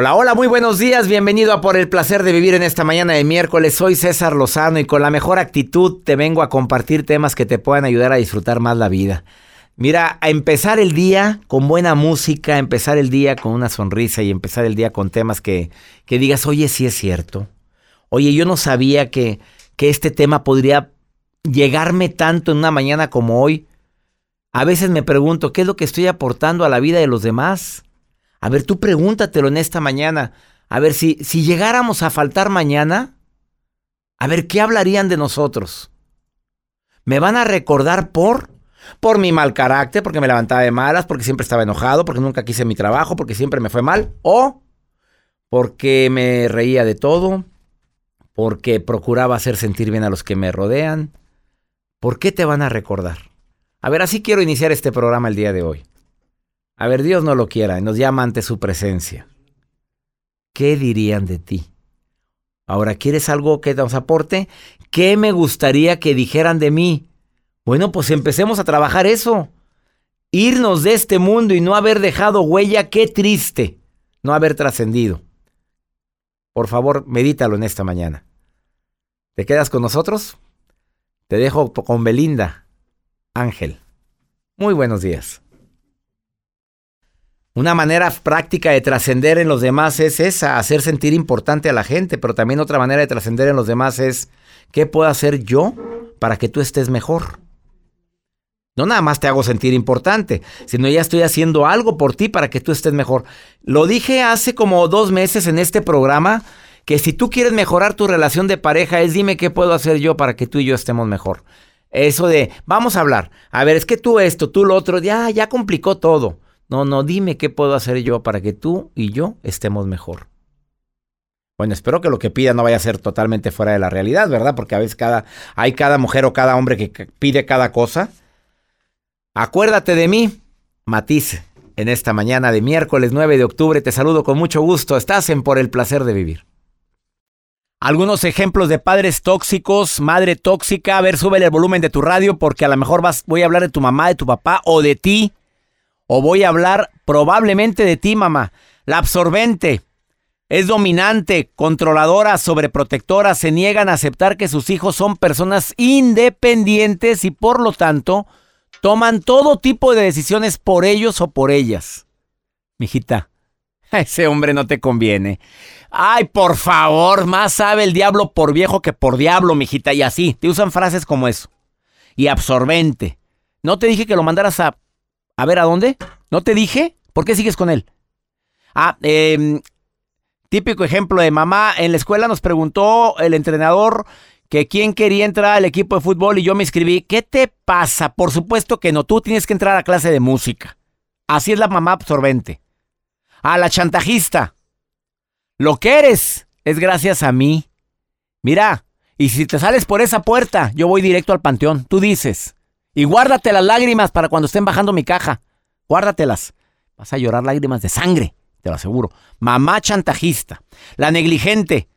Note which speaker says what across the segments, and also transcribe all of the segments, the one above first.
Speaker 1: Hola, hola, muy buenos días. Bienvenido a Por el placer de vivir en esta mañana de miércoles. Soy César Lozano y con la mejor actitud te vengo a compartir temas que te puedan ayudar a disfrutar más la vida. Mira, a empezar el día con buena música, empezar el día con una sonrisa y empezar el día con temas que, que digas, oye, sí es cierto. Oye, yo no sabía que, que este tema podría llegarme tanto en una mañana como hoy. A veces me pregunto, ¿qué es lo que estoy aportando a la vida de los demás? A ver, tú pregúntatelo en esta mañana. A ver, si, si llegáramos a faltar mañana, a ver, ¿qué hablarían de nosotros? ¿Me van a recordar por? Por mi mal carácter, porque me levantaba de malas, porque siempre estaba enojado, porque nunca quise mi trabajo, porque siempre me fue mal. O porque me reía de todo, porque procuraba hacer sentir bien a los que me rodean. ¿Por qué te van a recordar? A ver, así quiero iniciar este programa el día de hoy. A ver, Dios no lo quiera y nos llama ante su presencia. ¿Qué dirían de ti? Ahora, ¿quieres algo que nos aporte? ¿Qué me gustaría que dijeran de mí? Bueno, pues empecemos a trabajar eso. Irnos de este mundo y no haber dejado huella, qué triste. No haber trascendido. Por favor, medítalo en esta mañana. ¿Te quedas con nosotros? Te dejo con Belinda. Ángel. Muy buenos días. Una manera práctica de trascender en los demás es esa, hacer sentir importante a la gente, pero también otra manera de trascender en los demás es, ¿qué puedo hacer yo para que tú estés mejor? No nada más te hago sentir importante, sino ya estoy haciendo algo por ti para que tú estés mejor. Lo dije hace como dos meses en este programa, que si tú quieres mejorar tu relación de pareja es dime qué puedo hacer yo para que tú y yo estemos mejor. Eso de, vamos a hablar, a ver, es que tú esto, tú lo otro, ya, ya complicó todo. No, no, dime qué puedo hacer yo para que tú y yo estemos mejor. Bueno, espero que lo que pida no vaya a ser totalmente fuera de la realidad, ¿verdad? Porque a veces cada, hay cada mujer o cada hombre que pide cada cosa. Acuérdate de mí, Matiz, en esta mañana de miércoles 9 de octubre. Te saludo con mucho gusto. Estás en Por el placer de vivir. Algunos ejemplos de padres tóxicos, madre tóxica. A ver, súbele el volumen de tu radio porque a lo mejor vas, voy a hablar de tu mamá, de tu papá o de ti o voy a hablar probablemente de ti, mamá. La absorbente es dominante, controladora, sobreprotectora, se niegan a aceptar que sus hijos son personas independientes y por lo tanto toman todo tipo de decisiones por ellos o por ellas. Mijita, ese hombre no te conviene. Ay, por favor, más sabe el diablo por viejo que por diablo, mijita, y así, te usan frases como eso. Y absorbente. No te dije que lo mandaras a a ver, ¿a dónde? ¿No te dije? ¿Por qué sigues con él? Ah, eh, típico ejemplo de mamá. En la escuela nos preguntó el entrenador que quién quería entrar al equipo de fútbol y yo me inscribí. ¿Qué te pasa? Por supuesto que no. Tú tienes que entrar a clase de música. Así es la mamá absorbente. A la chantajista. Lo que eres es gracias a mí. Mira, y si te sales por esa puerta, yo voy directo al panteón. Tú dices. Y guárdate las lágrimas para cuando estén bajando mi caja. Guárdatelas. Vas a llorar lágrimas de sangre, te lo aseguro. Mamá chantajista. La negligente.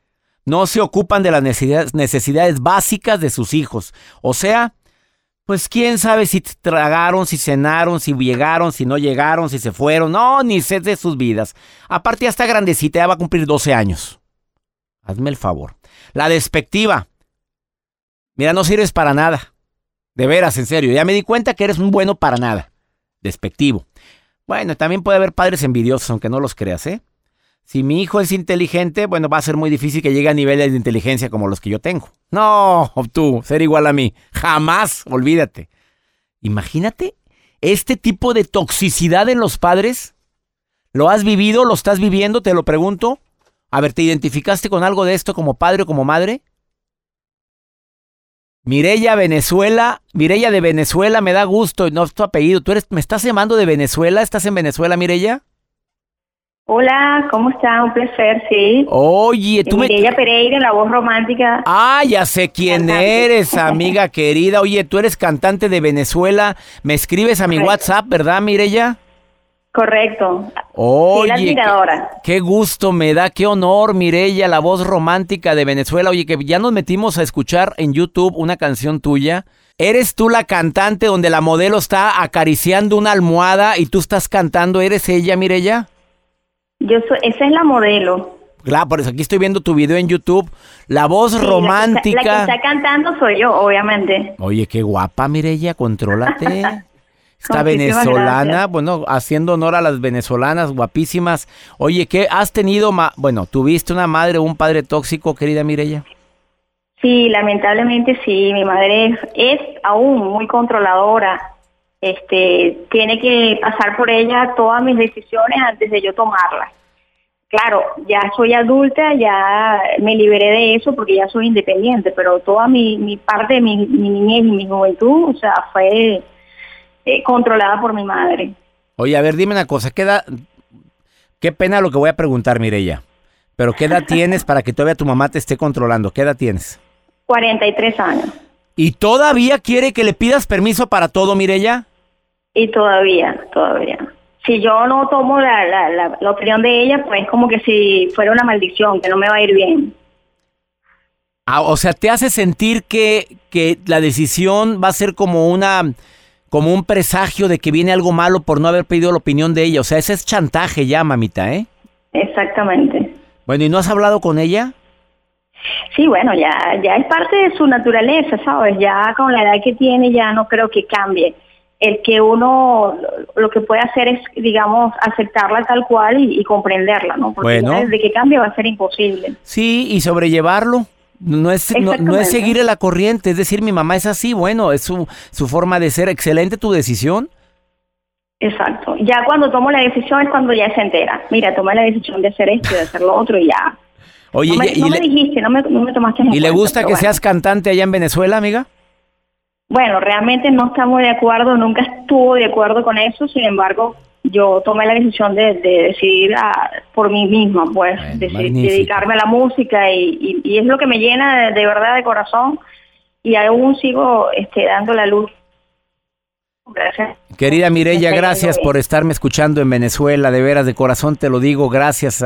Speaker 1: No se ocupan de las necesidades, básicas de sus hijos. O sea, pues quién sabe si tragaron, si cenaron, si llegaron, si no llegaron, si se fueron. No, ni sé de sus vidas. Aparte ya está grandecita, ya va a cumplir 12 años. Hazme el favor. La despectiva. Mira, no sirves para nada. De veras, en serio. Ya me di cuenta que eres un bueno para nada. Despectivo. Bueno, también puede haber padres envidiosos, aunque no los creas, ¿eh? Si mi hijo es inteligente, bueno, va a ser muy difícil que llegue a niveles de inteligencia como los que yo tengo. No, tú, ser igual a mí. Jamás, olvídate. Imagínate este tipo de toxicidad en los padres. ¿Lo has vivido? ¿Lo estás viviendo? Te lo pregunto. A ver, ¿te identificaste con algo de esto como padre o como madre? Mirella Venezuela, Mirella de Venezuela, me da gusto, no es tu apellido. ¿Tú eres, me estás llamando de Venezuela? ¿Estás en Venezuela, Mirella?
Speaker 2: Hola, ¿cómo está? Un placer, sí.
Speaker 1: Oye, tú
Speaker 2: Mirella Pereira, la voz romántica.
Speaker 1: Ah, ya sé quién eres, amiga querida. Oye, tú eres cantante de Venezuela. Me escribes a mi WhatsApp, ¿verdad, Mirella?
Speaker 2: Correcto.
Speaker 1: Oye, qué, gusto me da, qué honor, Mirella, la voz romántica de Venezuela. Oye, que ya nos metimos a escuchar en YouTube una canción tuya. ¿Eres tú la cantante donde la modelo está acariciando una almohada y tú estás cantando? ¿Eres ella, Mirella?
Speaker 2: Yo soy, esa es la modelo.
Speaker 1: Claro, por eso aquí estoy viendo tu video en YouTube. La voz romántica.
Speaker 2: La que, está, cantando soy yo, obviamente.
Speaker 1: Oye, qué guapa, Mirella, contrólate. Esta venezolana, bueno, haciendo honor a las venezolanas guapísimas. Oye, ¿qué has tenido? bueno, ¿tuviste una madre o un padre tóxico, querida Mirella?
Speaker 2: Sí, lamentablemente sí. Mi madre es, aún muy controladora. Este, tiene que pasar por ella todas mis decisiones antes de yo tomarlas. Claro, ya soy adulta, ya me liberé de eso porque ya soy independiente, pero toda mi, mi parte de mi, mi niñez y mi juventud, o sea, fue eh, controlada por mi madre.
Speaker 1: Oye, a ver, dime una cosa, ¿qué edad, qué pena lo que voy a preguntar, Mireya, pero ¿qué edad tienes para que todavía tu mamá te esté controlando? ¿Qué edad tienes?
Speaker 2: 43 años.
Speaker 1: ¿Y todavía quiere que le pidas permiso para todo, Mireya?
Speaker 2: Y todavía, todavía. Si yo no tomo la, la, la, opinión de ella, pues es como que si fuera una maldición, que no me va a ir bien.
Speaker 1: Ah, o sea, te hace sentir que, que la decisión va a ser como una como un presagio de que viene algo malo por no haber pedido la opinión de ella. O sea, ese es chantaje ya, mamita, ¿eh?
Speaker 2: Exactamente.
Speaker 1: Bueno, ¿y no has hablado con ella?
Speaker 2: Sí, bueno, ya, ya es parte de su naturaleza, ¿sabes? Ya con la edad que tiene ya no creo que cambie. El que uno lo que puede hacer es, digamos, aceptarla tal cual y, comprenderla, ¿no? Porque bueno. desde que cambie va a ser imposible.
Speaker 1: Sí, y sobrellevarlo. No es, no, es seguir la corriente, es decir, mi mamá es así, bueno, es su, su forma de ser. Excelente tu decisión.
Speaker 2: Exacto. Ya cuando tomo la decisión es cuando ya se entera. Mira, tomé la decisión de hacer esto de hacer lo otro y ya.
Speaker 1: Oye,
Speaker 2: no me,
Speaker 1: y
Speaker 2: me dijiste, no me, tomaste
Speaker 1: ¿Y le gusta que seas cantante allá en Venezuela, amiga?
Speaker 2: Bueno, realmente no estamos de acuerdo, nunca estuvo de acuerdo con eso, sin embargo, yo tomé la decisión de, decidir por mí misma, pues, dedicarme a la música y, es lo que me llena de, verdad de corazón y aún sigo este, dando la luz.
Speaker 1: Gracias. Querida Mirella, gracias por estarme escuchando en Venezuela, de veras, de corazón te lo digo, gracias.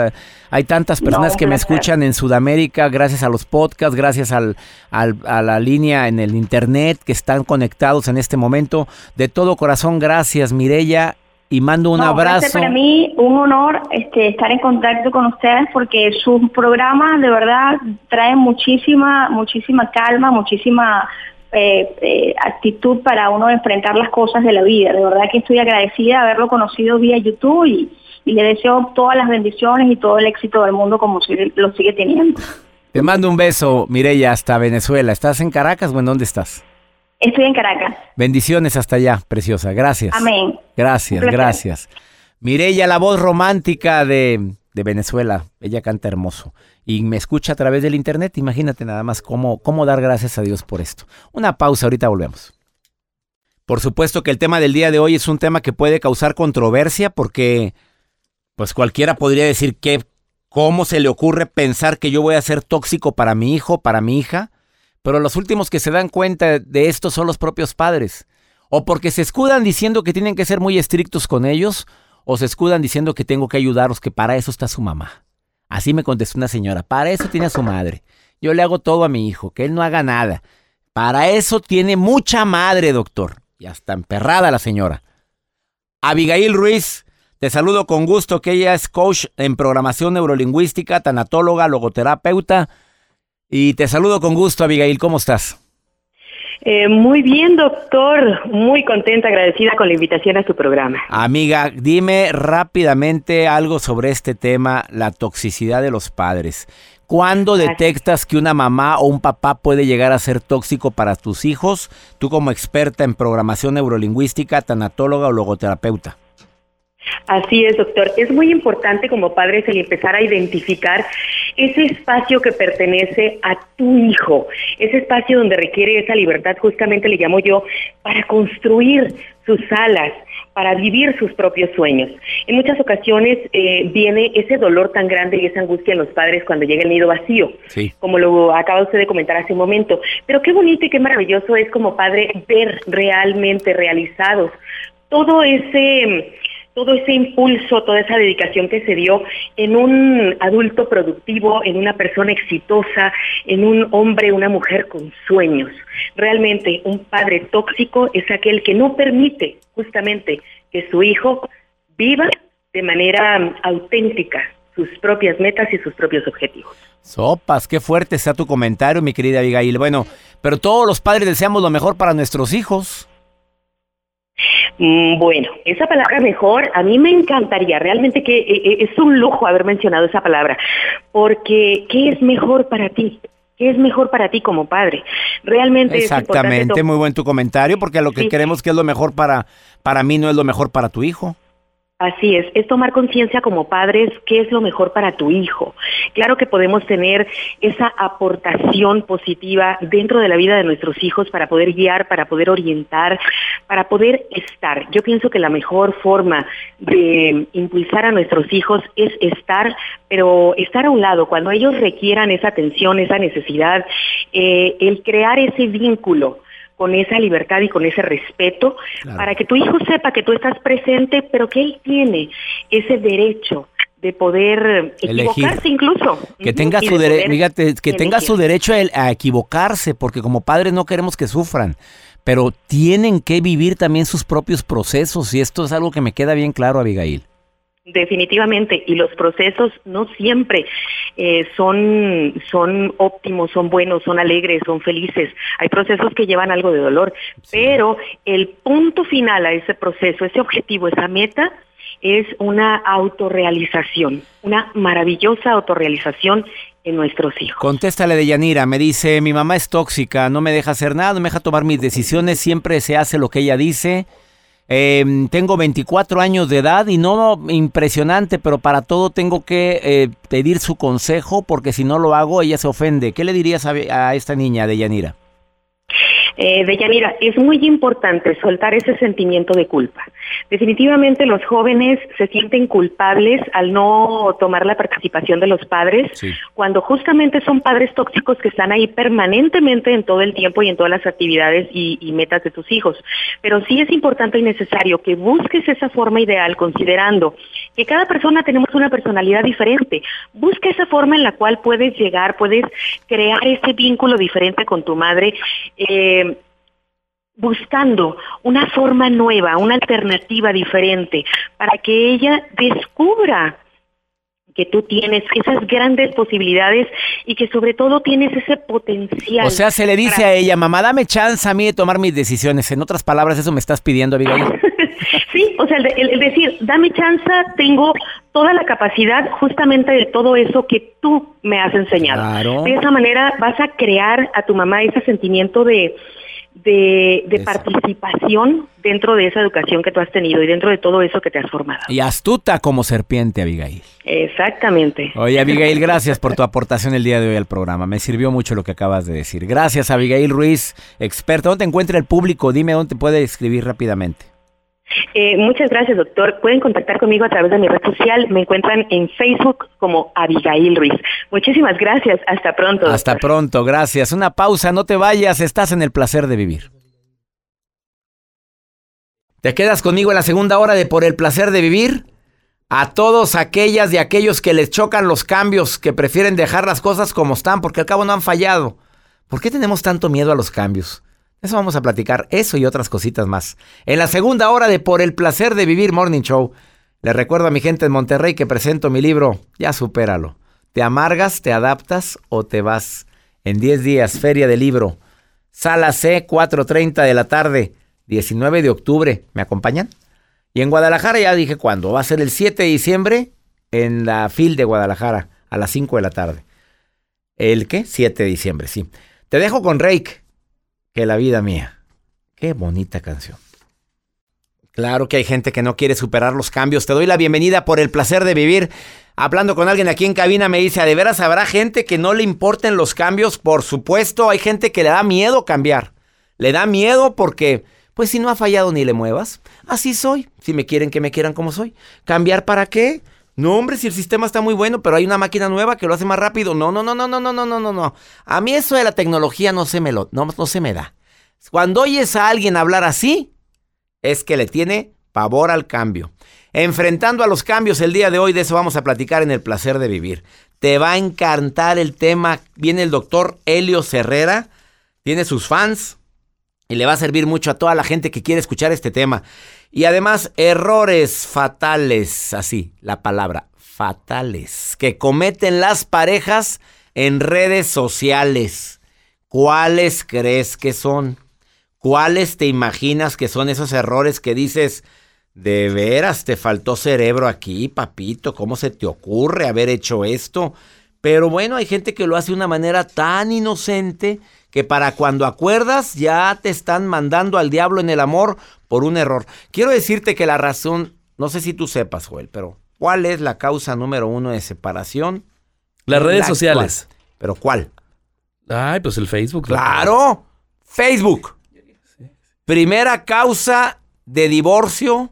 Speaker 1: hay tantas personas que me escuchan en Sudamérica, gracias a los podcasts, gracias al, a la línea en el internet que están conectados en este momento. De todo corazón, gracias Mirella y mando un abrazo.
Speaker 2: Para mí un honor este, estar en contacto con ustedes porque sus programas de verdad traen muchísima, muchísima calma, muchísima eh, eh, actitud para uno enfrentar las cosas de la vida. De verdad que estoy agradecida de haberlo conocido vía YouTube y, le deseo todas las bendiciones y todo el éxito del mundo como lo sigue teniendo.
Speaker 1: Te mando un beso, Mireya, hasta Venezuela. ¿Estás en Caracas o en dónde estás?
Speaker 2: Estoy en Caracas.
Speaker 1: Bendiciones hasta allá, preciosa. Gracias.
Speaker 2: Amén.
Speaker 1: Gracias, gracias. Mireya, la voz romántica de, de, Venezuela. Ella canta hermoso. Y me escucha a través del internet. Imagínate nada más cómo, cómo dar gracias a Dios por esto. Una pausa, ahorita volvemos. Por supuesto que el tema del día de hoy es un tema que puede causar controversia porque pues cualquiera podría decir que cómo se le ocurre pensar que yo voy a ser tóxico para mi hijo, para mi hija. Pero los últimos que se dan cuenta de esto son los propios padres. O porque se escudan diciendo que tienen que ser muy estrictos con ellos, o se escudan diciendo que tengo que ayudarlos, que para eso está su mamá. Así me contestó una señora, para eso tiene a su madre. Yo le hago todo a mi hijo, que él no haga nada. Para eso tiene mucha madre, doctor. Y hasta emperrada la señora. Abigail Ruiz, te saludo con gusto, que ella es coach en programación neurolingüística, tanatóloga, logoterapeuta y te saludo con gusto, Abigail, ¿cómo estás?
Speaker 3: Eh, muy bien, doctor. Muy contenta, agradecida con la invitación a tu programa.
Speaker 1: Amiga, dime rápidamente algo sobre este tema, la toxicidad de los padres. ¿Cuándo detectas que una mamá o un papá puede llegar a ser tóxico para tus hijos? Tú como experta en programación neurolingüística, tanatóloga o logoterapeuta.
Speaker 3: Así es, doctor. Es muy importante como padres el empezar a identificar ese espacio que pertenece a tu hijo, ese espacio donde requiere esa libertad, justamente le llamo yo, para construir sus alas, para vivir sus propios sueños. En muchas ocasiones eh, viene ese dolor tan grande y esa angustia en los padres cuando llega el nido vacío, como lo acaba usted de comentar hace un momento. Pero qué bonito y qué maravilloso es como padre ver realmente realizados todo ese todo ese impulso, toda esa dedicación que se dio en un adulto productivo, en una persona exitosa, en un hombre, una mujer con sueños. Realmente un padre tóxico es aquel que no permite justamente que su hijo viva de manera auténtica sus propias metas y sus propios objetivos.
Speaker 1: Sopas, qué fuerte está tu comentario, mi querida Abigail. Bueno, pero todos los padres deseamos lo mejor para nuestros hijos.
Speaker 3: Mm, bueno, esa palabra mejor, a mí me encantaría, realmente que eh, eh, es un lujo haber mencionado esa palabra, porque ¿qué es mejor para ti? ¿Qué es mejor para ti como padre? Realmente
Speaker 1: Exactamente, muy buen tu comentario, porque lo que queremos que es lo mejor para, para mí no es lo mejor para tu hijo.
Speaker 3: Así es, es tomar conciencia como padres qué es lo mejor para tu hijo. Claro que podemos tener esa aportación positiva dentro de la vida de nuestros hijos para poder guiar, para poder orientar, para poder estar. Yo pienso que la mejor forma de impulsar a nuestros hijos es estar, pero estar a un lado cuando ellos requieran esa atención, esa necesidad, eh, el crear ese vínculo con esa libertad y con ese respeto, para que tu hijo sepa que tú estás presente, pero que él tiene ese derecho de poder equivocarse incluso.
Speaker 1: Que tenga su derecho, que tenga su derecho a, equivocarse, porque como padres no queremos que sufran, pero tienen que vivir también sus propios procesos y esto es algo que me queda bien claro, Abigail.
Speaker 3: Definitivamente, y los procesos no siempre eh, son, son óptimos, son buenos, son alegres, son felices. Hay procesos que llevan algo de dolor, pero el punto final a ese proceso, ese objetivo, esa meta, es una autorrealización, una maravillosa autorrealización en nuestros hijos.
Speaker 1: Contéstale de Yanira, me dice, mi mamá es tóxica, no me deja hacer nada, no me deja tomar mis decisiones, siempre se hace lo que ella dice Em, tengo 24 años de edad y no impresionante, pero para todo tengo que eh, pedir su consejo porque si no lo hago ella se ofende. ¿Qué le dirías a, a esta niña de Yanira?
Speaker 3: Eh, de Yanira, es muy importante soltar ese sentimiento de culpa. Definitivamente los jóvenes se sienten culpables al no tomar la participación de los padres, cuando justamente son padres tóxicos que están ahí permanentemente en todo el tiempo y en todas las actividades y, y metas de tus hijos. Pero sí es importante y necesario que busques esa forma ideal considerando que cada persona tenemos una personalidad diferente. Busca esa forma en la cual puedes llegar, puedes crear ese vínculo diferente con tu madre. Eh, buscando una forma nueva, una alternativa diferente, para que ella descubra que tú tienes esas grandes posibilidades y que sobre todo tienes ese potencial.
Speaker 1: O sea, se le dice a ella, mamá, dame chance a mí de tomar mis decisiones. En otras palabras, eso me estás pidiendo, Abigail.
Speaker 3: sí, o sea, el, decir, dame chance, tengo toda la capacidad justamente de todo eso que tú me has enseñado. De esa manera vas a crear a tu mamá ese sentimiento de, de, participación dentro de esa educación que tú has tenido y dentro de todo eso que te has formado.
Speaker 1: Y astuta como serpiente, Abigail.
Speaker 3: Exactamente.
Speaker 1: Oye, Abigail, gracias por tu aportación el día de hoy al programa. Me sirvió mucho lo que acabas de decir. Gracias, Abigail Ruiz, experta. ¿Dónde te encuentra el público? Dime dónde te puede escribir rápidamente.
Speaker 3: Eh, muchas gracias, doctor. Pueden contactar conmigo a través de mi red social. Me encuentran en Facebook como Abigail Ruiz. Muchísimas gracias. Hasta pronto.
Speaker 1: Hasta pronto. Gracias. Una pausa. No te vayas. Estás en el placer de vivir. ¿Te quedas conmigo en la segunda hora de Por el placer de vivir? A todos aquellas y aquellos que les chocan los cambios, que prefieren dejar las cosas como están, porque al cabo no han fallado. ¿Por qué tenemos tanto miedo a los cambios? Eso vamos a platicar, eso y otras cositas más. En la segunda hora de Por el placer de vivir Morning Show, le recuerdo a mi gente en Monterrey que presento mi libro, ya supéralo. ¿Te amargas, te adaptas o te vas? En 10 días, Feria del Libro. Sala C, 4.30 de la tarde, 19 de octubre. ¿Me acompañan? Y en Guadalajara ya dije cuándo. Va a ser el 7 de diciembre en la FIL de Guadalajara, a las 5 de la tarde. ¿El qué? 7 de diciembre, sí. Te dejo con Rake que la vida mía. Qué bonita canción. Claro que hay gente que no quiere superar los cambios. Te doy la bienvenida por el placer de vivir. Hablando con alguien aquí en cabina me dice, ¿de veras habrá gente que no le importen los cambios? Por supuesto, hay gente que le da miedo cambiar. Le da miedo porque, pues si no ha fallado ni le muevas, así soy. Si me quieren, que me quieran como soy. ¿Cambiar para qué? No, hombre, si el sistema está muy bueno, pero hay una máquina nueva que lo hace más rápido. No, no, no, no, no, no, no, no, no. A mí eso de la tecnología no se me lo, no, no se me da. Cuando oyes a alguien hablar así, es que le tiene pavor al cambio. Enfrentando a los cambios el día de hoy, de eso vamos a platicar en el placer de vivir. Te va a encantar el tema. Viene el doctor Helio Herrera, tiene sus fans, Y le va a servir mucho a toda la gente que quiere escuchar este tema. Y además, errores fatales, así, la palabra, fatales, que cometen las parejas en redes sociales. ¿Cuáles crees que son? ¿Cuáles te imaginas que son esos errores que dices, de veras, te faltó cerebro aquí, papito, ¿cómo se te ocurre haber hecho esto? Pero bueno, hay gente que lo hace de una manera tan inocente que para cuando acuerdas ya te están mandando al diablo en el amor por un error. Quiero decirte que la razón, no sé si tú sepas, Joel, pero ¿cuál es la causa número uno de separación?
Speaker 4: Las redes sociales.
Speaker 1: ¿Pero cuál?
Speaker 4: Ay, pues el Facebook.
Speaker 1: Claro, Facebook. Primera causa de divorcio,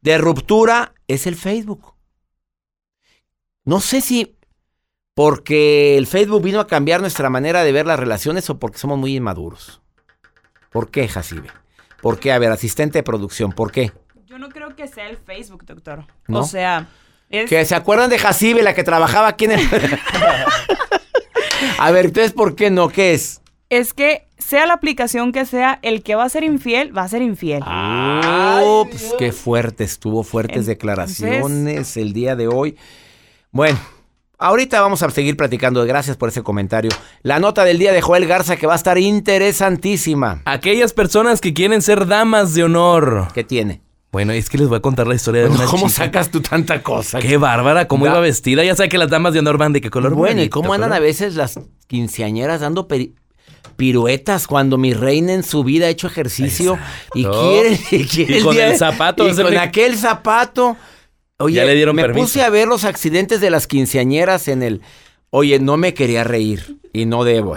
Speaker 1: de ruptura, es el Facebook. No sé si porque el Facebook vino a cambiar nuestra manera de ver las relaciones o porque somos muy inmaduros. ¿Por qué, Jacibe? ¿Por qué? A ver, asistente de producción, ¿por qué?
Speaker 5: Yo no creo que sea el Facebook, doctor. O sea,
Speaker 1: es... Que se acuerdan de Jacibe, la que trabajaba aquí en el... a ver, entonces, ¿por qué no? ¿Qué es?
Speaker 5: es que sea la aplicación que sea, el que va a ser infiel, va a ser infiel.
Speaker 1: Ah, pues qué fuerte, estuvo fuertes declaraciones el día de hoy. Bueno, ahorita vamos a seguir platicando. Gracias por ese comentario. La nota del día de Joel Garza que va a estar interesantísima.
Speaker 4: Aquellas personas que quieren ser damas de honor.
Speaker 1: ¿Qué tiene?
Speaker 4: Bueno, es que les voy a contar la historia de una
Speaker 1: ¿Cómo sacas tú tanta cosa?
Speaker 4: Qué bárbara, cómo iba vestida. Ya sé que las damas de honor van de qué color.
Speaker 1: Bueno, ¿y cómo andan a veces las quinceañeras dando piruetas cuando mi reina en su vida ha hecho ejercicio y quiere,
Speaker 4: y, con el zapato.
Speaker 1: Y con aquel zapato. Oye, le dieron me puse a ver los accidentes de las quinceañeras en el... Oye, no me quería reír y no debo.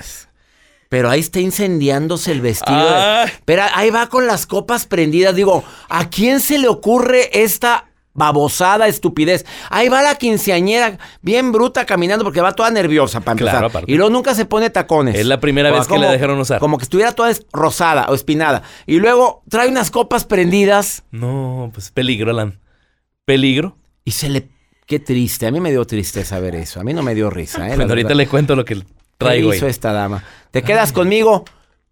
Speaker 1: Pero ahí está incendiándose el vestido. Ah. Pero ahí va con las copas prendidas. Digo, ¿a quién se le ocurre esta babosada, estupidez. Ahí va la quinceañera, bien bruta caminando porque va toda nerviosa para empezar. y luego nunca se pone tacones.
Speaker 4: Es la primera vez que la dejaron usar.
Speaker 1: Como que estuviera toda rosada o espinada. Y luego trae unas copas prendidas.
Speaker 4: No, pues peligro, Alan. Peligro.
Speaker 1: Y se le... Qué triste. A mí me dio tristeza ver eso. A mí no me dio risa. ¿eh?
Speaker 4: ahorita le cuento lo que traigo
Speaker 1: ¿Qué hizo esta dama? ¿Te quedas conmigo?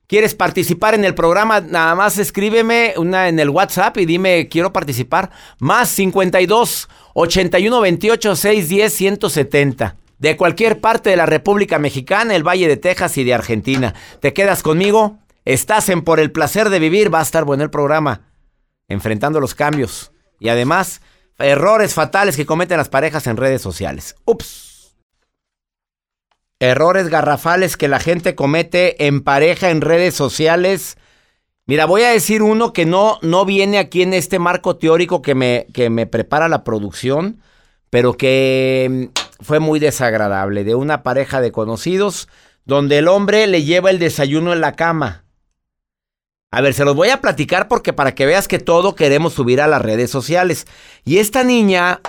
Speaker 1: ¿Quieres participar en el programa? Nada más escríbeme una en el WhatsApp y dime quiero participar. Más 52 81 28 610 170. De cualquier parte de la República Mexicana, el Valle de Texas y de Argentina. ¿Te quedas conmigo? Estás en Por el placer de vivir. Va a estar bueno el programa. Enfrentando los cambios. Y además, errores fatales que cometen las parejas en redes sociales. Ups. Errores garrafales que la gente comete en pareja en redes sociales. Mira, voy a decir uno que no, no viene aquí en este marco teórico que me, que me prepara la producción, pero que mm, fue muy desagradable, de una pareja de conocidos, donde el hombre le lleva el desayuno en la cama. A ver, se los voy a platicar porque para que veas que todo queremos subir a las redes sociales. Y esta niña,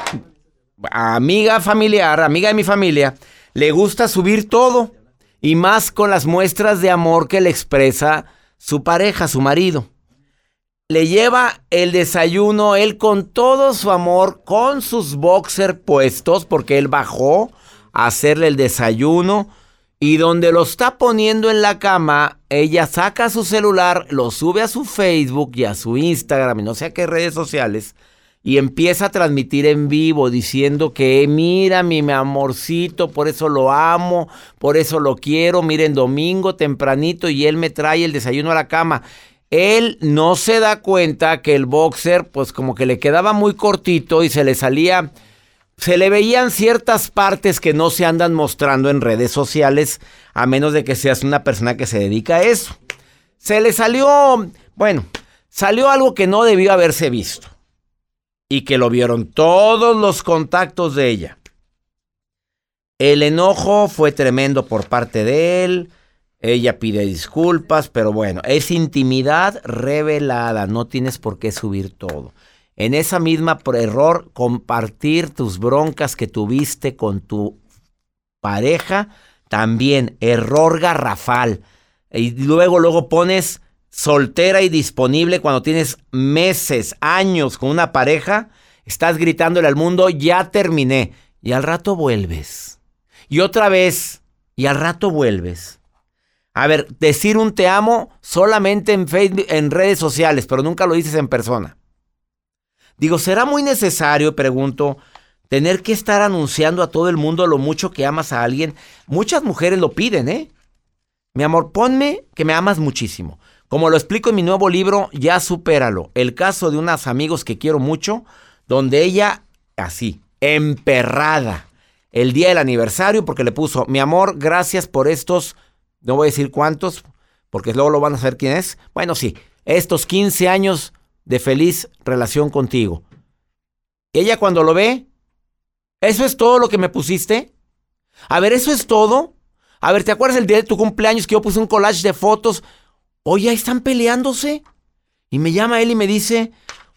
Speaker 1: amiga familiar, amiga de mi familia, le gusta subir todo y más con las muestras de amor que le expresa su pareja, su marido. Le lleva el desayuno, él con todo su amor, con sus boxer puestos, porque él bajó a hacerle el desayuno. Y donde lo está poniendo en la cama, ella saca su celular, lo sube a su Facebook y a su Instagram y no sé a qué redes sociales y empieza a transmitir en vivo diciendo que mira mi, amorcito, por eso lo amo, por eso lo quiero, miren domingo tempranito y él me trae el desayuno a la cama. Él no se da cuenta que el boxer pues como que le quedaba muy cortito y se le salía, se le veían ciertas partes que no se andan mostrando en redes sociales a menos de que seas una persona que se dedica a eso. Se le salió, bueno, salió algo que no debió haberse visto y que lo vieron todos los contactos de ella. El enojo fue tremendo por parte de él. Ella pide disculpas, pero bueno, es intimidad revelada. No tienes por qué subir todo. En esa misma error, compartir tus broncas que tuviste con tu pareja, también error garrafal. Y luego, luego pones soltera y disponible cuando tienes meses, años con una pareja, estás gritándole al mundo, ya terminé. Y al rato vuelves. Y otra vez. Y al rato vuelves. A ver, decir un te amo solamente en Facebook, en redes sociales, pero nunca lo dices en persona. Digo, ¿será muy necesario, pregunto, tener que estar anunciando a todo el mundo lo mucho que amas a alguien? Muchas mujeres lo piden, ¿eh? Mi amor, ponme que me amas muchísimo. Como lo explico en mi nuevo libro, Ya supéralo. El caso de unos amigos que quiero mucho, donde ella, así, emperrada, el día del aniversario, porque le puso, mi amor, gracias por estos, no voy a decir cuántos, porque luego lo van a saber quién es. Bueno, sí, estos 15 años de feliz relación contigo. Ella cuando lo ve, ¿eso es todo lo que me pusiste? A ver, ¿eso es todo? A ver, ¿te acuerdas el día de tu cumpleaños que yo puse un collage de fotos? Oye, ahí están peleándose. Y me llama él y me dice,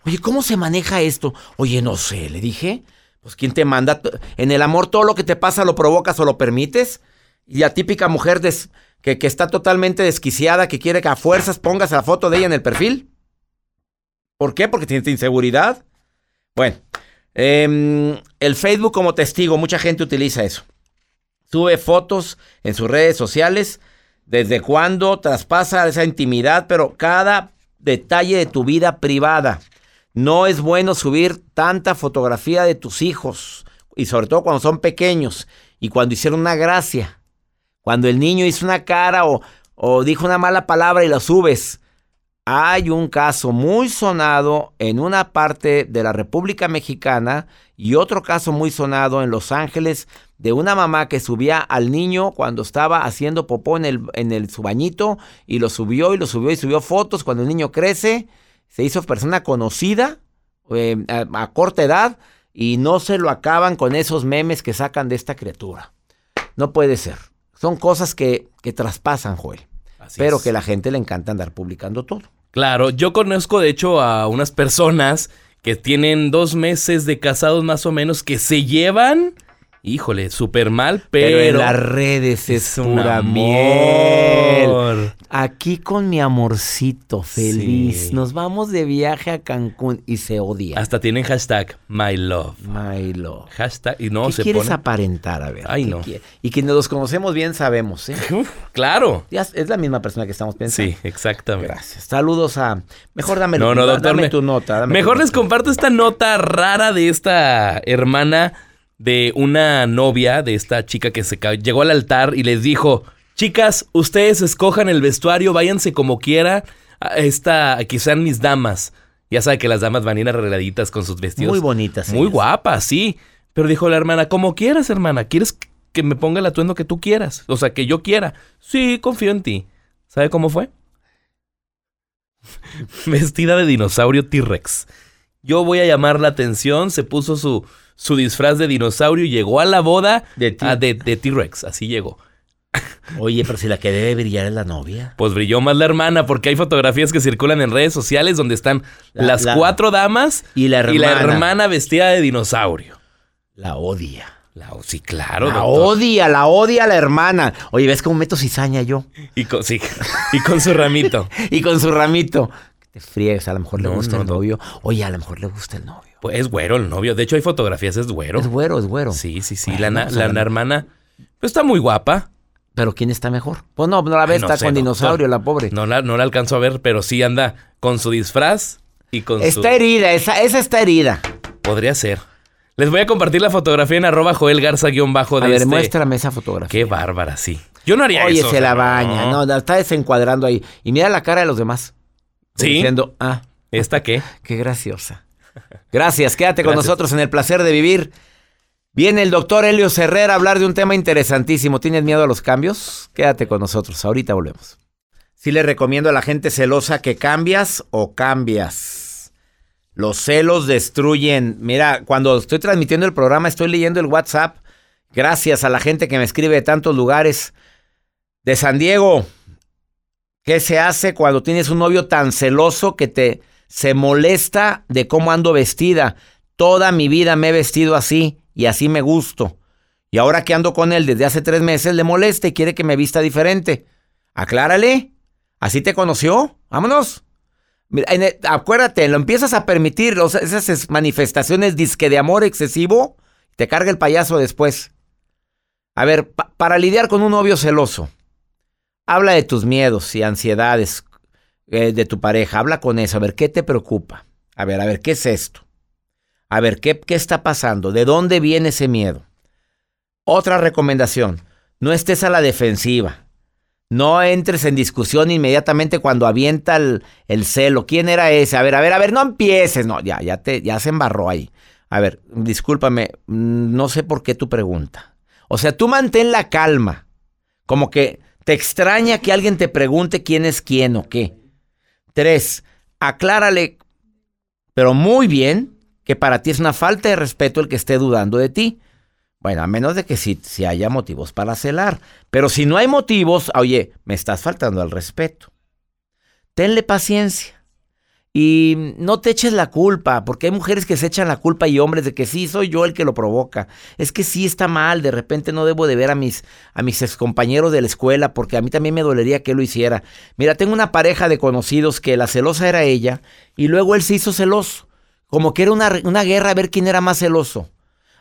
Speaker 1: oye, ¿cómo se maneja esto? Oye, no sé, le dije. Pues ¿quién te manda? En el amor todo lo que te pasa lo provocas o lo permites. Y la típica mujer que, que está totalmente desquiciada, que quiere que a fuerzas pongas la foto de ella en el perfil. ¿Por qué? Porque tienes inseguridad. Bueno, em, el Facebook como testigo, mucha gente utiliza eso. Sube fotos en sus redes sociales, desde cuándo traspasa esa intimidad, pero cada detalle de tu vida privada. No es bueno subir tanta fotografía de tus hijos, y sobre todo cuando son pequeños y cuando hicieron una gracia. Cuando el niño hizo una cara o, o dijo una mala palabra y la subes. Hay un caso muy sonado en una parte de la República Mexicana y otro caso muy sonado en Los Ángeles de una mamá que subía al niño cuando estaba haciendo popó en el, en el su bañito y lo subió y lo subió y subió fotos cuando el niño crece, se hizo persona conocida eh, a, corta edad y no se lo acaban con esos memes que sacan de esta criatura. No puede ser. Son cosas que, que traspasan, Joel pero que la gente le encanta andar publicando todo.
Speaker 4: Claro, yo conozco de hecho a unas personas que tienen dos meses de casados más o menos que se llevan Híjole, súper mal, pero...
Speaker 1: en las redes es, pura miel. Aquí con mi amorcito feliz. Nos vamos de viaje a Cancún y se odia.
Speaker 4: Hasta tienen hashtag My Love.
Speaker 1: My Love.
Speaker 4: Hashtag y no
Speaker 1: ¿Qué
Speaker 4: se
Speaker 1: quieres aparentar? A ver.
Speaker 4: Ay, no.
Speaker 1: Y que nos conocemos bien sabemos, ¿eh?
Speaker 4: claro.
Speaker 1: es la misma persona que estamos pensando.
Speaker 4: Sí, exactamente.
Speaker 1: Gracias. Saludos a... Mejor dame,
Speaker 4: no, no, doctor,
Speaker 1: dame tu nota.
Speaker 4: mejor les comparto esta nota rara de esta hermana de una novia de esta chica que se llegó al altar y les dijo, chicas, ustedes escojan el vestuario, váyanse como quiera, esta, aquí sean mis damas. Ya sabe que las damas van a ir arregladitas con sus vestidos.
Speaker 1: Muy bonitas.
Speaker 4: Muy guapas, sí. Pero dijo la hermana, como quieras, hermana, ¿quieres que me ponga el atuendo que tú quieras? O sea, que yo quiera. Sí, confío en ti. ¿Sabe cómo fue? Vestida de dinosaurio T-Rex. Yo voy a llamar la atención, se puso su, su disfraz de dinosaurio llegó a la boda de T-Rex. Así llegó.
Speaker 1: Oye, pero si la que debe brillar es la novia.
Speaker 4: Pues brilló más la hermana, porque hay fotografías que circulan en redes sociales donde están las cuatro damas
Speaker 1: y la,
Speaker 4: hermana. vestida de dinosaurio.
Speaker 1: La odia.
Speaker 4: La, sí, claro.
Speaker 1: La odia, la odia la hermana. Oye, ¿ves cómo meto cizaña yo?
Speaker 4: Y con, sí, y con su ramito.
Speaker 1: y con su ramito. Te friegues, a lo mejor le gusta el novio. Oye, a lo mejor le gusta el novio.
Speaker 4: Pues es güero el novio. De hecho, hay fotografías, es güero.
Speaker 1: Es güero, es güero.
Speaker 4: Sí, sí, sí. la, hermana pues, está muy guapa.
Speaker 1: ¿Pero quién está mejor? Pues no, no la ve, está con dinosaurio, la pobre.
Speaker 4: No la, no la alcanzo a ver, pero sí anda con su disfraz y con
Speaker 1: está herida, esa, esa está herida.
Speaker 4: Podría ser. Les voy a compartir la fotografía en arroba Joel Garza-bajo de A ver,
Speaker 1: este muéstrame esa fotografía.
Speaker 4: Qué bárbara, sí. Yo no haría
Speaker 1: eso. Oye, se la baña. No. no, está desencuadrando ahí. Y mira la cara de los demás.
Speaker 4: Sí.
Speaker 1: Diciendo, ah.
Speaker 4: ¿Esta qué?
Speaker 1: Qué graciosa. Gracias, quédate con nosotros en el placer de vivir. Viene el doctor Helio Herrera a hablar de un tema interesantísimo. ¿Tienes miedo a los cambios? Quédate con nosotros, ahorita volvemos. Sí le recomiendo a la gente celosa que cambias o cambias. Los celos destruyen. Mira, cuando estoy transmitiendo el programa, estoy leyendo el WhatsApp. Gracias a la gente que me escribe de tantos lugares. De San Diego. ¿Qué se hace cuando tienes un novio tan celoso que te se molesta de cómo ando vestida. Toda mi vida me he vestido así y así me gusto. Y ahora que ando con él desde hace tres meses, le molesta y quiere que me vista diferente. Aclárale. ¿Así te conoció? Vámonos. acuérdate, lo empiezas a permitir, esas manifestaciones disque de amor excesivo, te carga el payaso después. A ver, para lidiar con un novio celoso, habla de tus miedos y ansiedades eh, de tu pareja. Habla con eso. A ver, ¿qué te preocupa? A ver, a ver, ¿qué es esto? A ver, ¿qué, qué está pasando? ¿De dónde viene ese miedo? Otra recomendación. No estés a la defensiva. No entres en discusión inmediatamente cuando avienta el, el, celo. ¿Quién era ese? A ver, a ver, a ver, no empieces. No, ya, ya, te, ya se embarró ahí. A ver, discúlpame, mm, no sé por qué tu pregunta. O sea, tú mantén la calma. Como que te extraña que alguien te pregunte quién es quién o qué. Tres, aclárale, pero muy bien, que para ti es una falta de respeto el que esté dudando de ti. Bueno, a menos de que si, si haya motivos para celar. Pero si no hay motivos, oye, me estás faltando al respeto. Tenle paciencia. Y no te eches la culpa, porque hay mujeres que se echan la culpa y hombres de que sí, soy yo el que lo provoca. Es que sí está mal, de repente no debo de ver a mis, a mis excompañeros de la escuela, porque a mí también me dolería que lo hiciera. Mira, tengo una pareja de conocidos que la celosa era ella, y luego él se hizo celoso. Como que era una, una guerra a ver quién era más celoso.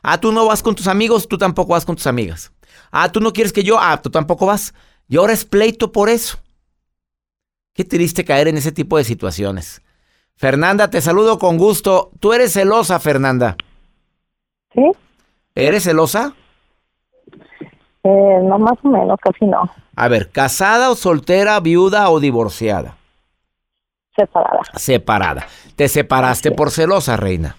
Speaker 1: Ah, tú no vas con tus amigos, tú tampoco vas con tus amigas. Ah, tú no quieres que yo, ah, tú tampoco vas. Y ahora es pleito por eso. Qué triste caer en ese tipo de situaciones. Fernanda, te saludo con gusto. ¿Tú eres celosa, Fernanda?
Speaker 6: Sí.
Speaker 1: ¿Eres celosa?
Speaker 6: Eh, no, más o menos, casi no.
Speaker 1: A ver, ¿casada o soltera, viuda o divorciada?
Speaker 6: Separada.
Speaker 1: Separada. ¿Te separaste por celosa, reina?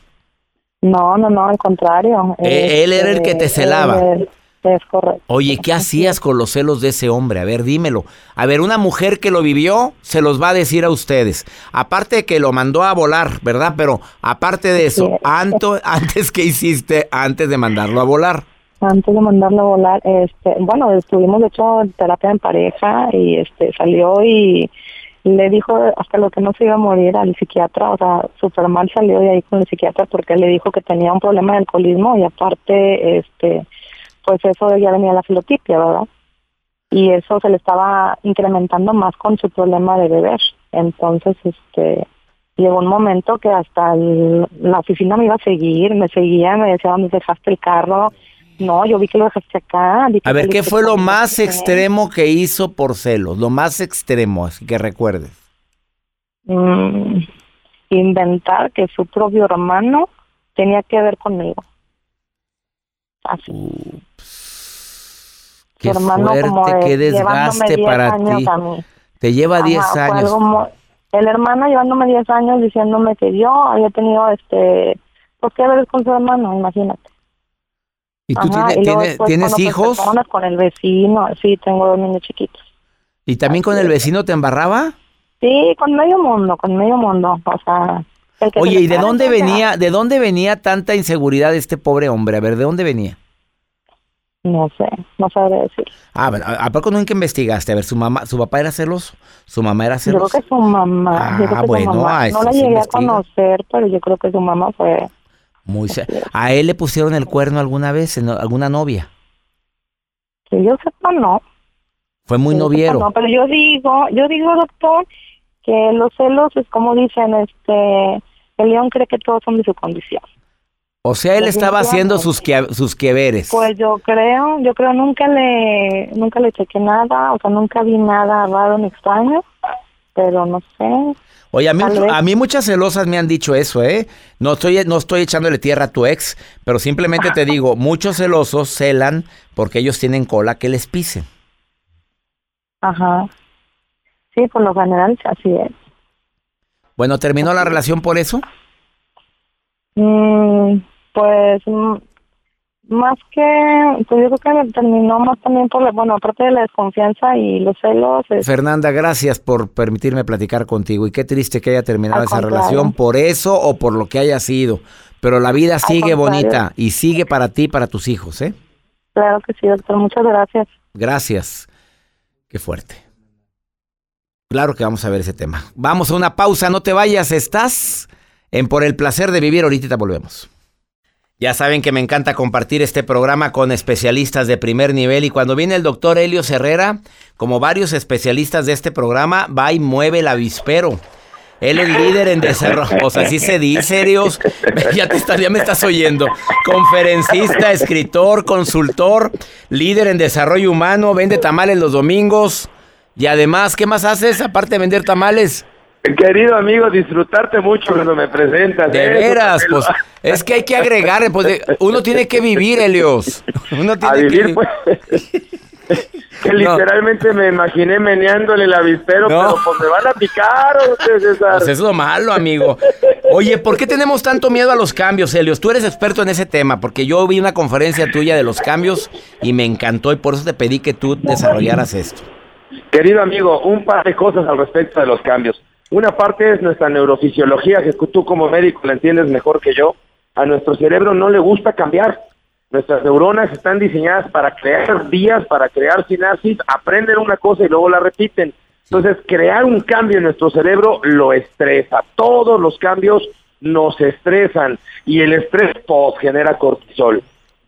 Speaker 6: No, no, no, al contrario.
Speaker 1: Eh, él era el que te celaba.
Speaker 6: Él- es correcto.
Speaker 1: Oye, ¿qué hacías con los celos de ese hombre? A ver, dímelo. A ver, una mujer que lo vivió se los va a decir a ustedes. Aparte de que lo mandó a volar, ¿verdad? Pero aparte de eso,
Speaker 6: Sí.
Speaker 1: anto- antes que hiciste antes de mandarlo a volar.
Speaker 6: Antes de mandarlo a volar, este, bueno, estuvimos de hecho en terapia en pareja y este salió y le dijo hasta lo que no se iba a morir al psiquiatra, o sea, súper mal salió de ahí con el psiquiatra porque le dijo que tenía un problema de alcoholismo y aparte, este, pues eso ya venía la filotipia, ¿verdad? Y eso se le estaba incrementando más con su problema de beber. Entonces, este, llegó un momento que hasta el- la oficina me iba a seguir, me seguía, me decía, ¿dónde dejaste el carro? No, yo vi que lo dejaste acá.
Speaker 1: A ver, ¿qué fue lo más extremo que hizo por celos? Lo más extremo, así que recuerdes.
Speaker 6: Mm, inventar que su propio hermano tenía que ver conmigo. Así.
Speaker 1: Qué
Speaker 6: su hermano como
Speaker 1: fuerte,
Speaker 6: de-
Speaker 1: qué desgaste
Speaker 6: 10
Speaker 1: para ti. Te lleva 10
Speaker 6: Ajá, fue
Speaker 1: años.
Speaker 6: el hermano llevándome 10 años diciéndome que yo había tenido este pues que ver con su hermano, imagínate.
Speaker 1: ¿Y tú
Speaker 6: Ajá,
Speaker 1: tienes,
Speaker 6: y luego
Speaker 1: tienes- hijos?
Speaker 6: con el vecino, sí, tengo dos niños chiquitos.
Speaker 1: ¿Y también con el vecino te embarraba?
Speaker 6: Sí, con medio mundo, con medio mundo, o sea.
Speaker 1: Oye, ¿y de dónde venía, de dónde venía tanta inseguridad de este pobre hombre? A ver, ¿de dónde venía?
Speaker 6: No sé, no sabré decir.
Speaker 1: Ah, bueno, ¿a poco nunca investigaste? A ver, su mamá, su papá era celoso, su mamá era
Speaker 6: Yo creo
Speaker 1: celosa.
Speaker 6: que su mamá, yo creo
Speaker 1: Ah,
Speaker 6: que
Speaker 1: bueno,
Speaker 6: su mamá.
Speaker 1: ah,
Speaker 6: no
Speaker 1: eso
Speaker 6: la llegué a conocer, pero yo creo que su mamá fue.
Speaker 1: Muy ¿A él le pusieron el cuerno alguna vez, en alguna novia?
Speaker 6: Que yo sepa, no.
Speaker 1: Fue muy
Speaker 6: sepa,
Speaker 1: noviero.
Speaker 6: No, pero yo digo, yo digo, doctor, que los celos es como dicen, este, el león cree que todos son de su condición.
Speaker 1: O sea, él estaba haciendo sus, que, sus queveres.
Speaker 6: Pues yo creo, yo creo nunca le, nunca le chequé nada, o sea, nunca vi nada raro ni extraño, pero no sé.
Speaker 1: Oye, a mí, a mí muchas celosas me han dicho eso, ¿eh? No estoy, no estoy echándole tierra a tu ex, pero simplemente te digo, muchos celosos celan porque ellos tienen cola que les pisen.
Speaker 6: Ajá. Sí, por lo general así es.
Speaker 1: Bueno, ¿terminó la relación por eso?
Speaker 6: Mm, pues mm, más que, pues yo creo que terminó más también por, la, bueno, aparte de la desconfianza y los celos. es-
Speaker 1: Fernanda, gracias por permitirme platicar contigo y qué triste que haya terminado
Speaker 6: Al
Speaker 1: esa
Speaker 6: contrario.
Speaker 1: relación por eso o por lo que haya sido. Pero la vida sigue bonita y sigue para ti y para tus hijos, ¿eh?
Speaker 6: Claro que sí, doctor. Muchas gracias.
Speaker 1: Gracias. Qué fuerte. Claro que vamos a ver ese tema. Vamos a una pausa, no te vayas, estás en Por el placer de vivir, ahorita volvemos. Ya saben que me encanta compartir este programa con especialistas de primer nivel y cuando viene el doctor Helio Herrera, como varios especialistas de este programa, va y mueve el avispero. Él es líder en desarrollo, o sea, así se dice, Dios. Ya, te me estás oyendo. Conferencista, escritor, consultor, líder en desarrollo humano, vende tamales los domingos. Y además, ¿qué más haces aparte de vender tamales?
Speaker 7: Querido amigo, disfrutarte mucho cuando me presentas.
Speaker 1: De
Speaker 7: Eso
Speaker 1: veras, pues es que hay que agregar, pues uno tiene que vivir, Helios. Uno
Speaker 7: a
Speaker 1: tiene
Speaker 7: vivir,
Speaker 1: que
Speaker 7: pues. que literalmente me imaginé meneándole el avispero,
Speaker 1: No.
Speaker 7: pero pues me van a picar.
Speaker 1: Pues es lo malo, amigo. Oye, ¿por qué tenemos tanto miedo a los cambios, Helios? Tú eres experto en ese tema, porque yo vi una conferencia tuya de los cambios y me encantó y por eso te pedí que tú desarrollaras esto.
Speaker 7: Querido amigo, un par de cosas al respecto de los cambios. Una parte es nuestra neurofisiología, que tú como médico la entiendes mejor que yo. A nuestro cerebro no le gusta cambiar. Nuestras neuronas están diseñadas para crear vías, para crear sinapsis, aprenden una cosa y luego la repiten. Entonces, crear un cambio en nuestro cerebro lo estresa. Todos los cambios nos estresan y el estrés pues, genera cortisol.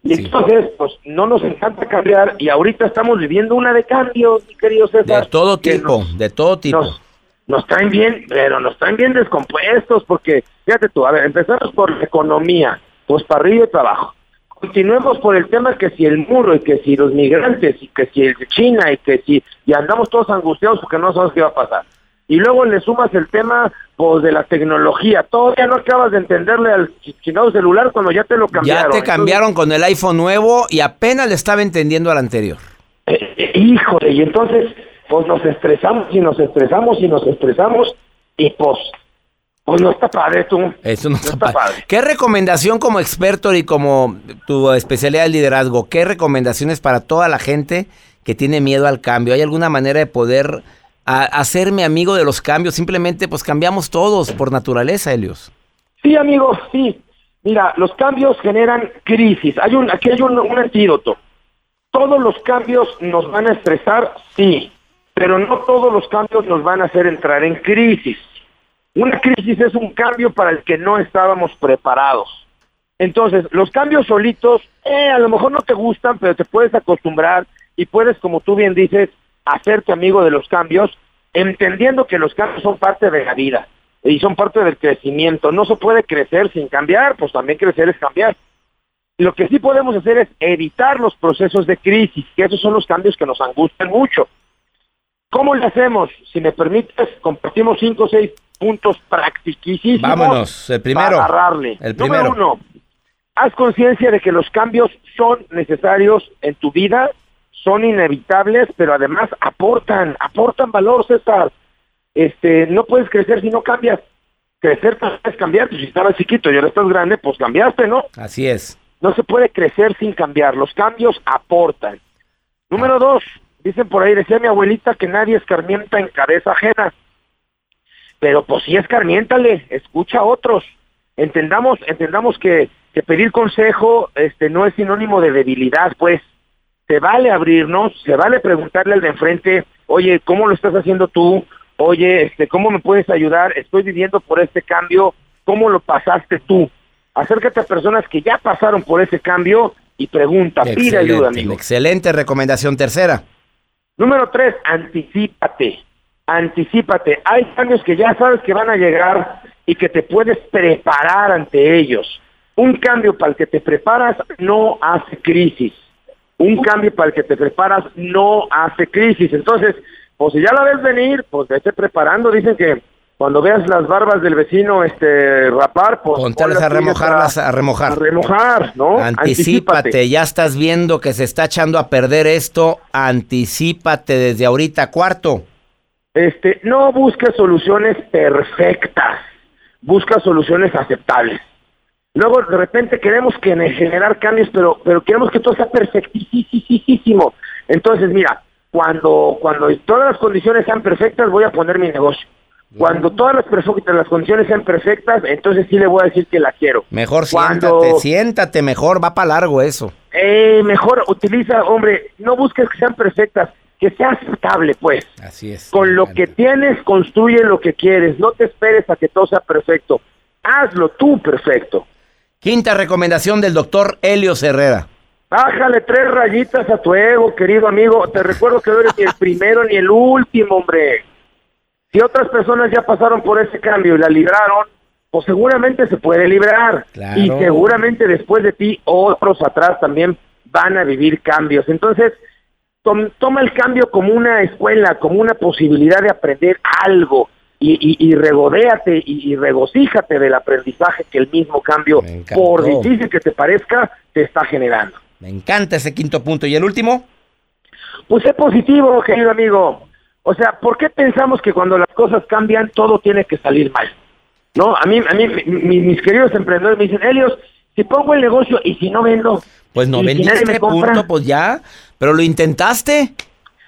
Speaker 7: Y
Speaker 1: Sí.
Speaker 7: entonces, pues no nos encanta cambiar y ahorita estamos viviendo una de cambios, mi querido César.
Speaker 1: De todo tipo,
Speaker 7: nos-
Speaker 1: de todo tipo.
Speaker 7: nos, nos traen bien, pero nos traen bien descompuestos, porque fíjate tú, a ver, empezamos por la economía, pues para arriba y para abajo. Continuemos por el tema que si el muro y que si los migrantes y que si el de China y que si y andamos todos angustiados porque no sabemos qué va a pasar. Y luego le sumas el tema pues de la tecnología. Todavía no acabas de entenderle al ch- chingado celular cuando ya te lo
Speaker 1: Ya
Speaker 7: cambiaron.
Speaker 1: te cambiaron con el iPhone nuevo y apenas le estaba entendiendo al anterior.
Speaker 7: Eh, eh, híjole, y entonces, pues nos estresamos y nos estresamos y nos estresamos y pues, pues no está padre tú.
Speaker 1: Eso no,
Speaker 7: No
Speaker 1: está
Speaker 7: está
Speaker 1: pa-
Speaker 7: padre.
Speaker 1: ¿Qué recomendación como experto y como tu especialidad de liderazgo? ¿Qué recomendaciones para toda la gente que tiene miedo al cambio? ¿Hay alguna manera de poder a- hacerme amigo de los cambios? Simplemente pues cambiamos todos por naturaleza, Helios.
Speaker 7: Sí, amigo, sí. Mira, los cambios generan crisis. Hay un, aquí hay un, un antídoto. Todos los cambios nos van a estresar, sí, pero no todos los cambios nos van a hacer entrar en crisis. Una crisis es un cambio para el que no estábamos preparados. Entonces, los cambios solitos, eh, a lo mejor no te gustan, pero te puedes acostumbrar y puedes, como tú bien dices, hacerte amigo de los cambios, entendiendo que los cambios son parte de la vida y son parte del crecimiento. No se puede crecer sin cambiar, pues también crecer es cambiar. Lo que sí podemos hacer es evitar los procesos de crisis, que esos son los cambios que nos angustian mucho. ¿Cómo le hacemos? Si me permites, compartimos cinco o seis puntos practiquísimos.
Speaker 1: Vámonos, el primero.
Speaker 7: Para agarrarle.
Speaker 1: El
Speaker 7: Número
Speaker 1: primero.
Speaker 7: uno, haz conciencia de que los cambios son necesarios en tu vida, son inevitables, pero además aportan, aportan valor, César. Este, no puedes crecer si no cambias. Crecer también es cambiar, pues si estabas chiquito y ahora estás grande, pues cambiaste, ¿no?
Speaker 1: Así es.
Speaker 7: No se puede crecer sin cambiar. Los cambios aportan. Número dos, dicen por ahí, decía mi abuelita que nadie escarmienta en cabeza ajena. Pero pues sí escarmiéntale, escucha a otros. Entendamos, entendamos que, que pedir consejo este no es sinónimo de debilidad, pues. Se vale abrirnos, se vale preguntarle al de enfrente, oye, ¿cómo lo estás haciendo tú? Oye, este, ¿cómo me puedes ayudar? Estoy viviendo por este cambio, ¿cómo lo pasaste tú? Acércate a personas que ya pasaron por ese cambio y pregunta, pide ayuda, amigo.
Speaker 1: excelente recomendación tercera.
Speaker 7: Número tres, anticípate. Anticípate. Hay cambios que ya sabes que van a llegar y que te puedes preparar ante ellos. Un cambio para el que te preparas no hace crisis. Un cambio para el que te preparas no hace crisis. Entonces, pues si ya la ves venir, pues vete preparando. Dicen que cuando veas las barbas del vecino este rapar, pues ponlas
Speaker 1: a remojarlas, a remojar.
Speaker 7: A remojar, ¿no?
Speaker 1: Anticípate, ya estás viendo que se está echando a perder esto, anticípate desde ahorita. Cuarto,
Speaker 7: Este, no busques soluciones perfectas, busca soluciones aceptables. Luego de repente queremos que generar cambios, pero pero queremos que todo sea perfectísimo. Entonces, mira, cuando cuando todas las condiciones sean perfectas, voy a poner mi negocio. Cuando todas las, perfectas, las condiciones sean perfectas, entonces sí le voy a decir que la quiero.
Speaker 1: mejor
Speaker 7: Cuando-
Speaker 1: siéntate, siéntate mejor, va para largo eso.
Speaker 7: Eh, mejor utiliza, hombre, no busques que sean perfectas, que sea aceptable, pues.
Speaker 1: Así es.
Speaker 7: Con lo que tienes, construye lo que quieres. No te esperes a que todo sea perfecto. Hazlo tú perfecto.
Speaker 1: Quinta recomendación del doctor Helios Herrera.
Speaker 7: Bájale tres rayitas a tu ego, querido amigo. Te recuerdo que no eres ni el primero ni el último, hombre. Si otras personas ya pasaron por ese cambio y la libraron, pues seguramente se puede librar.
Speaker 1: Claro.
Speaker 7: Y seguramente después de ti, otros atrás también van a vivir cambios. Entonces, tom- toma el cambio como una escuela, como una posibilidad de aprender algo y, y, y regodéate y, y regocíjate del aprendizaje que el mismo cambio, por difícil que te parezca, te está generando.
Speaker 1: Me encanta ese quinto punto. ¿Y el último?
Speaker 7: Pues es positivo, querido amigo. O sea, ¿por qué pensamos que cuando las cosas cambian todo tiene que salir mal? No, a mí, a mí mi- mi- mis queridos emprendedores me dicen, Helios, si pongo el negocio y si no vendo,
Speaker 1: Pues no
Speaker 7: ¿Y si
Speaker 1: vendiste,
Speaker 7: me compra?
Speaker 1: punto, pues ya. Pero lo intentaste.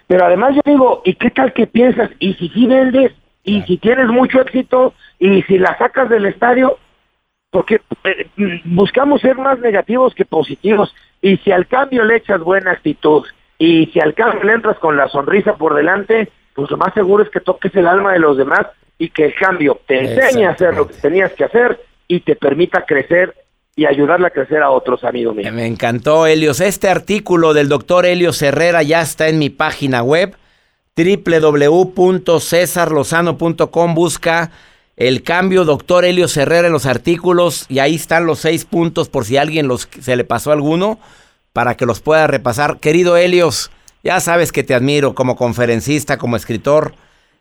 Speaker 7: Pero además yo digo, ¿y qué tal que piensas? ¿Y si sí vendes? ¿Y si tienes mucho éxito? ¿Y si la sacas del estadio? Porque eh, mm, buscamos ser más negativos que positivos. Y si al cambio le echas buena actitud, y si al cambio le entras con la sonrisa por delante, pues lo más seguro es que toques el alma de los demás y que el cambio te enseñe a hacer lo que tenías que hacer y te permita crecer y ayudarle a crecer a otros, amigos míos.
Speaker 1: Me encantó, Helios. Este artículo del doctor Helios Herrera ya está en mi página web, www.cesarlozano.com. Busca el cambio doctor Helios Herrera en los artículos y ahí están los seis puntos por si alguien los, se le pasó alguno para que los pueda repasar. Querido Helios, ya sabes que te admiro como conferencista, como escritor.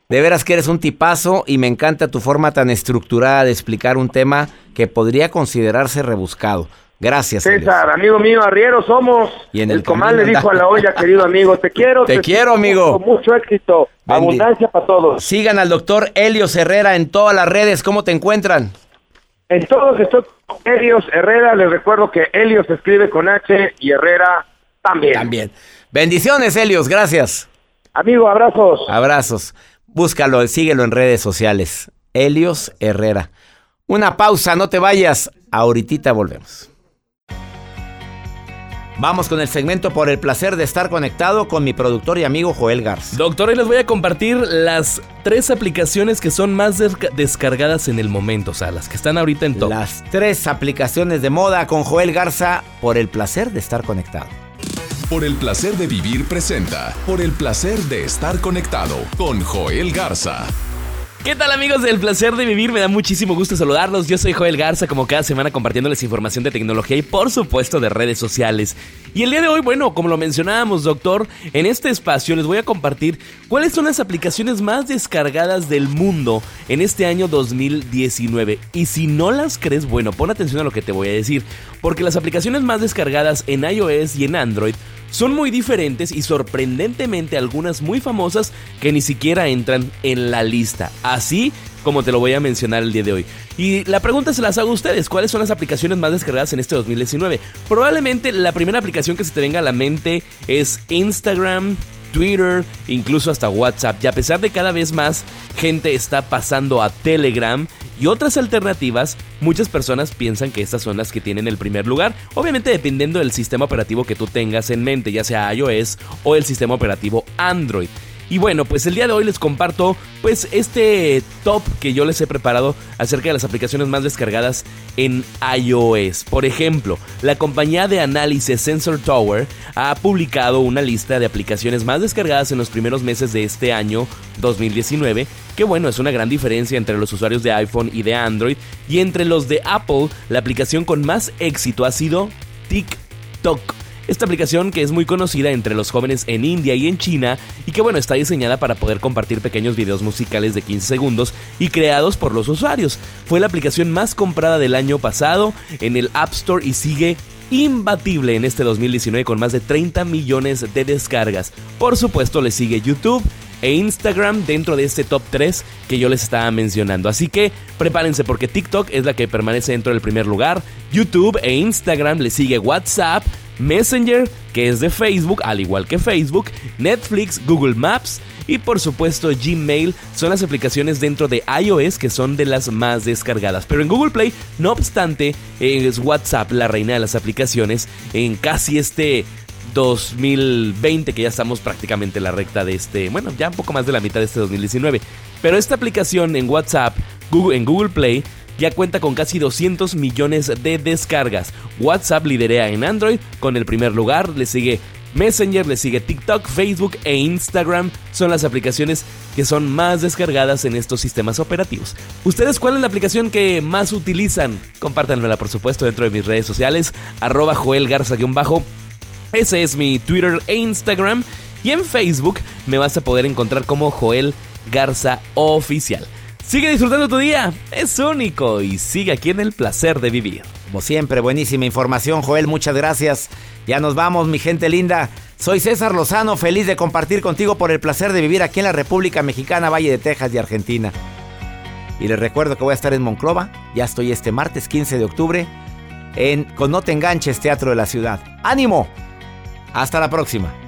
Speaker 1: De veras que eres un tipazo y me encanta tu forma tan estructurada de explicar un tema que podría considerarse rebuscado. Gracias.
Speaker 7: César, amigo mío, arrieros somos.
Speaker 1: Y en
Speaker 7: el,
Speaker 1: el
Speaker 7: comal le dijo a la olla, querido amigo, te quiero.
Speaker 1: Te quiero, amigo.
Speaker 7: Con mucho éxito.
Speaker 1: Bendi-
Speaker 7: Abundancia para todos.
Speaker 1: Sigan al doctor Helios Herrera en todas las redes. ¿Cómo te encuentran?
Speaker 7: En todos estoy con Helios Herrera. Les recuerdo que Helios escribe con H y Herrera también.
Speaker 1: También. Bendiciones, Helios. Gracias.
Speaker 7: Amigo, abrazos.
Speaker 1: Abrazos. Búscalo, síguelo en redes sociales. Helios Herrera. Una pausa, no te vayas. Ahorita volvemos. Vamos con el segmento por el placer de estar conectado con mi productor y amigo Joel Garza.
Speaker 4: Doctor, hoy les voy a compartir las tres aplicaciones que son más desca- descargadas en el momento, o sea, las que están ahorita en top.
Speaker 1: Las tres aplicaciones de moda con Joel Garza por el placer de estar conectado.
Speaker 8: Por el placer de vivir presenta. Por el placer de estar conectado con Joel Garza.
Speaker 4: ¿Qué tal amigos del placer de vivir? Me da muchísimo gusto saludarlos. Yo soy Joel Garza, como cada semana compartiéndoles información de tecnología y por supuesto de redes sociales. Y el día de hoy, bueno, como lo mencionábamos, doctor, en este espacio les voy a compartir cuáles son las aplicaciones más descargadas del mundo en este año 2019. Y si no las crees, bueno, pon atención a lo que te voy a decir, porque las aplicaciones más descargadas en iOS y en Android son muy diferentes y sorprendentemente algunas muy famosas que ni siquiera entran en la lista. Así como te lo voy a mencionar el día de hoy. Y la pregunta se las hago a ustedes, ¿cuáles son las aplicaciones más descargadas en este 2019? Probablemente la primera aplicación que se te venga a la mente es Instagram, Twitter, incluso hasta WhatsApp. Y a pesar de cada vez más gente está pasando a Telegram y otras alternativas, muchas personas piensan que estas son las que tienen el primer lugar. Obviamente dependiendo del sistema operativo que tú tengas en mente, ya sea iOS o el sistema operativo Android. Y bueno, pues el día de hoy les comparto pues este top que yo les he preparado acerca de las aplicaciones más descargadas en iOS. Por ejemplo, la compañía de análisis Sensor Tower ha publicado una lista de aplicaciones más descargadas en los primeros meses de este año 2019, que bueno, es una gran diferencia entre los usuarios de iPhone y de Android, y entre los de Apple, la aplicación con más éxito ha sido TikTok. Esta aplicación que es muy conocida entre los jóvenes en India y en China y que bueno está diseñada para poder compartir pequeños videos musicales de 15 segundos y creados por los usuarios. Fue la aplicación más comprada del año pasado en el App Store y sigue imbatible en este 2019 con más de 30 millones de descargas. Por supuesto le sigue YouTube e Instagram dentro de este top 3 que yo les estaba mencionando. Así que prepárense porque TikTok es la que permanece dentro del primer lugar. YouTube e Instagram le sigue WhatsApp, Messenger, que es de Facebook, al igual que Facebook, Netflix, Google Maps y por supuesto Gmail son las aplicaciones dentro de iOS que son de las más descargadas. Pero en Google Play, no obstante, es WhatsApp la reina de las aplicaciones en casi este 2020 que ya estamos prácticamente en la recta de este, bueno, ya un poco más de la mitad de este 2019. Pero esta aplicación en WhatsApp, Google, en Google Play, ya cuenta con casi 200 millones de descargas. WhatsApp liderea en Android con el primer lugar, le sigue Messenger, le sigue TikTok, Facebook e Instagram. Son las aplicaciones que son más descargadas en estos sistemas operativos. ¿Ustedes cuál es la aplicación que más utilizan? Compártanmela por supuesto dentro de mis redes sociales, arroba Joel Garza-bajo. Ese es mi Twitter e Instagram. Y en Facebook me vas a poder encontrar como Joel Garza Oficial. Sigue disfrutando tu día, es único y sigue aquí en el placer de vivir.
Speaker 1: Como siempre, buenísima información, Joel, muchas gracias. Ya nos vamos, mi gente linda. Soy César Lozano, feliz de compartir contigo por el placer de vivir aquí en la República Mexicana, Valle de Texas y Argentina. Y les recuerdo que voy a estar en Monclova, ya estoy este martes 15 de octubre, en Con No Te Enganches, Teatro de la Ciudad. ¡Ánimo! Hasta la próxima.